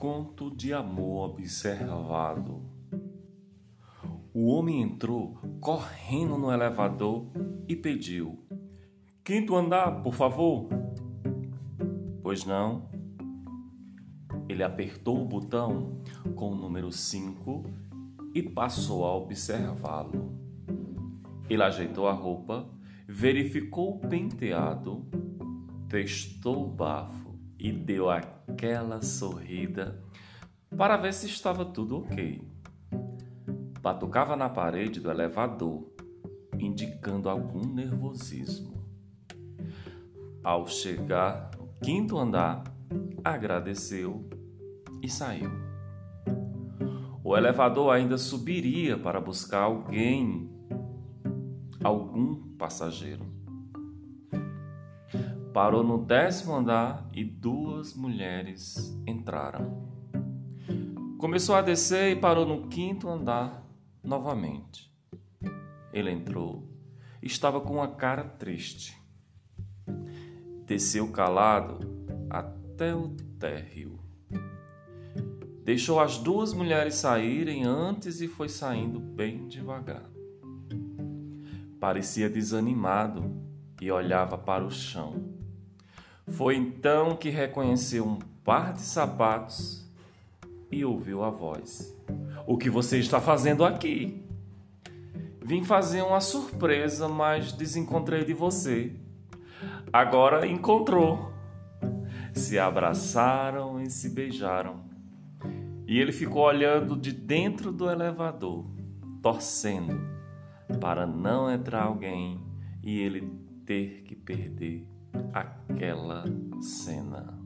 gesto de amor observado. O homem entrou correndo no elevador e pediu: Quinto andar, por favor. Pois não. Ele apertou o botão com o número 5 e passou a observá-lo. Ele ajeitou a roupa, verificou o penteado, testou o bafo e deu aquela sorrida para ver se estava tudo ok. Batucava na parede do elevador, indicando algum nervosismo. Ao chegar no quinto andar, agradeceu e saiu. O elevador ainda subiria para buscar alguém, algum passageiro. Parou no décimo andar e duas mulheres entraram. Começou a descer e parou no quinto andar novamente. Ele entrou. Estava com a cara triste. Desceu calado até o térreo. Deixou as duas mulheres saírem antes e foi saindo bem devagar. Parecia desanimado e olhava para o chão. Foi então que reconheceu um par de sapatos e ouviu a voz. O que você está fazendo aqui? Vim fazer uma surpresa, mas desencontrei de você. Agora encontrou. Se abraçaram e se beijaram. E ele ficou olhando de dentro do elevador, torcendo para não entrar alguém e ele ter que perder aquela cena.